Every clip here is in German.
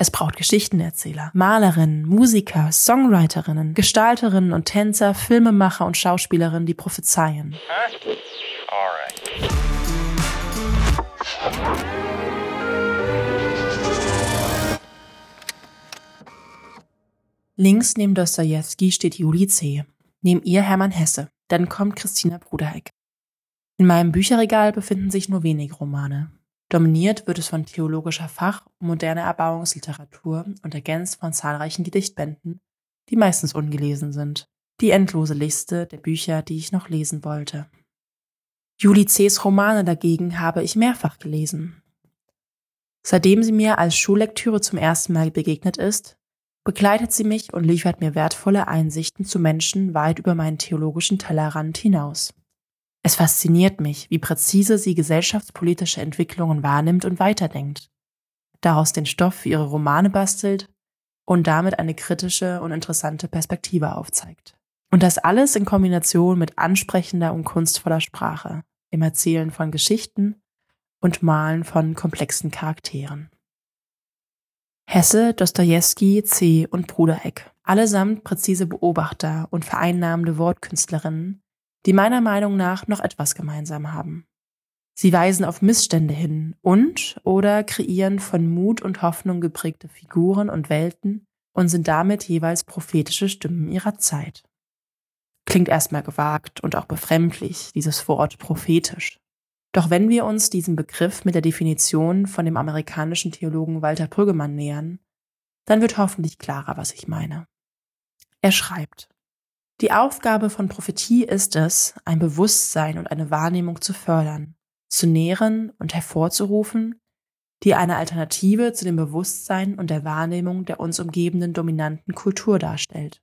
Es braucht Geschichtenerzähler, Malerinnen, Musiker, Songwriterinnen, Gestalterinnen und Tänzer, Filmemacher und Schauspielerinnen, die prophezeien. Links neben Dostoevsky steht Juli C., neben ihr Hermann Hesse, dann kommt Christina Brudereck. In meinem Bücherregal befinden sich nur wenige Romane. Dominiert wird es von theologischer Fach- und moderner Erbauungsliteratur und ergänzt von zahlreichen Gedichtbänden, die meistens ungelesen sind. Die endlose Liste der Bücher, die ich noch lesen wollte. Juli C.'s Romane dagegen habe ich mehrfach gelesen. Seitdem sie mir als Schullektüre zum ersten Mal begegnet ist, begleitet sie mich und liefert mir wertvolle Einsichten zu Menschen weit über meinen theologischen Tellerrand hinaus. Es fasziniert mich, wie präzise sie gesellschaftspolitische Entwicklungen wahrnimmt und weiterdenkt, daraus den Stoff für ihre Romane bastelt und damit eine kritische und interessante Perspektive aufzeigt. Und das alles in Kombination mit ansprechender und kunstvoller Sprache, im Erzählen von Geschichten und Malen von komplexen Charakteren. Hesse, Dostoevsky, C. und Brudereck, allesamt präzise Beobachter und vereinnahmende Wortkünstlerinnen, die meiner Meinung nach noch etwas gemeinsam haben. Sie weisen auf Missstände hin und oder kreieren von Mut und Hoffnung geprägte Figuren und Welten und sind damit jeweils prophetische Stimmen ihrer Zeit. Klingt erstmal gewagt und auch befremdlich, dieses Wort prophetisch. Doch wenn wir uns diesem Begriff mit der Definition von dem amerikanischen Theologen Walter Brüggemann nähern, dann wird hoffentlich klarer, was ich meine. Er schreibt, die Aufgabe von Prophetie ist es, ein Bewusstsein und eine Wahrnehmung zu fördern, zu nähren und hervorzurufen, die eine Alternative zu dem Bewusstsein und der Wahrnehmung der uns umgebenden dominanten Kultur darstellt.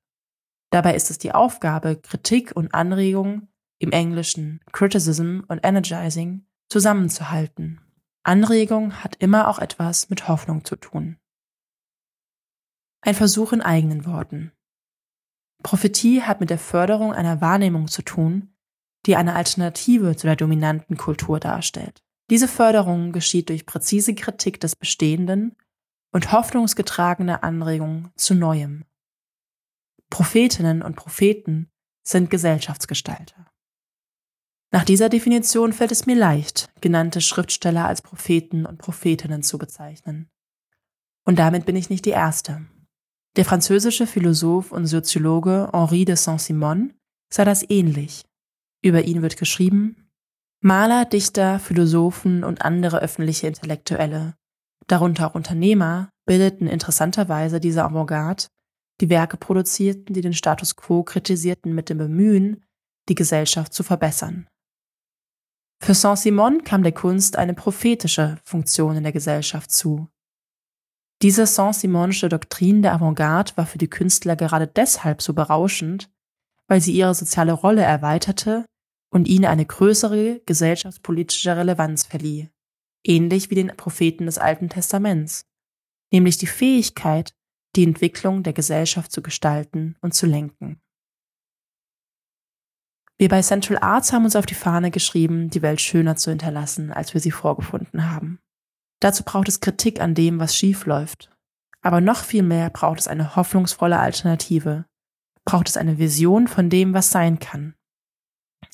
Dabei ist es die Aufgabe, Kritik und Anregung, im Englischen Criticism und Energizing, zusammenzuhalten. Anregung hat immer auch etwas mit Hoffnung zu tun. Ein Versuch in eigenen Worten. Prophetie hat mit der Förderung einer Wahrnehmung zu tun, die eine Alternative zu der dominanten Kultur darstellt. Diese Förderung geschieht durch präzise Kritik des Bestehenden und hoffnungsgetragene Anregung zu Neuem. Prophetinnen und Propheten sind Gesellschaftsgestalter. Nach dieser Definition fällt es mir leicht, genannte Schriftsteller als Propheten und Prophetinnen zu bezeichnen. Und damit bin ich nicht die Erste. Der französische Philosoph und Soziologe Henri de Saint-Simon sah das ähnlich. Über ihn wird geschrieben, Maler, Dichter, Philosophen und andere öffentliche Intellektuelle, darunter auch Unternehmer, bildeten interessanterweise diese Avantgarde, die Werke produzierten, die den Status quo kritisierten mit dem Bemühen, die Gesellschaft zu verbessern. Für Saint-Simon kam der Kunst eine prophetische Funktion in der Gesellschaft zu. Diese Saint-Simonische Doktrin der Avantgarde war für die Künstler gerade deshalb so berauschend, weil sie ihre soziale Rolle erweiterte und ihnen eine größere gesellschaftspolitische Relevanz verlieh, ähnlich wie den Propheten des Alten Testaments, nämlich die Fähigkeit, die Entwicklung der Gesellschaft zu gestalten und zu lenken. Wir bei Central Arts haben uns auf die Fahne geschrieben, die Welt schöner zu hinterlassen, als wir sie vorgefunden haben. Dazu braucht es Kritik an dem, was schief läuft. Aber noch viel mehr braucht es eine hoffnungsvolle Alternative. Braucht es eine Vision von dem, was sein kann.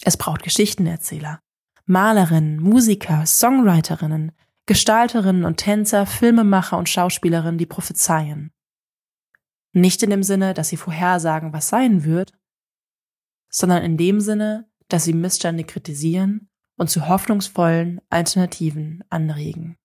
Es braucht Geschichtenerzähler, Malerinnen, Musiker, Songwriterinnen, Gestalterinnen und Tänzer, Filmemacher und Schauspielerinnen, die prophezeien. Nicht in dem Sinne, dass sie vorhersagen, was sein wird, sondern in dem Sinne, dass sie Missstände kritisieren und zu hoffnungsvollen Alternativen anregen.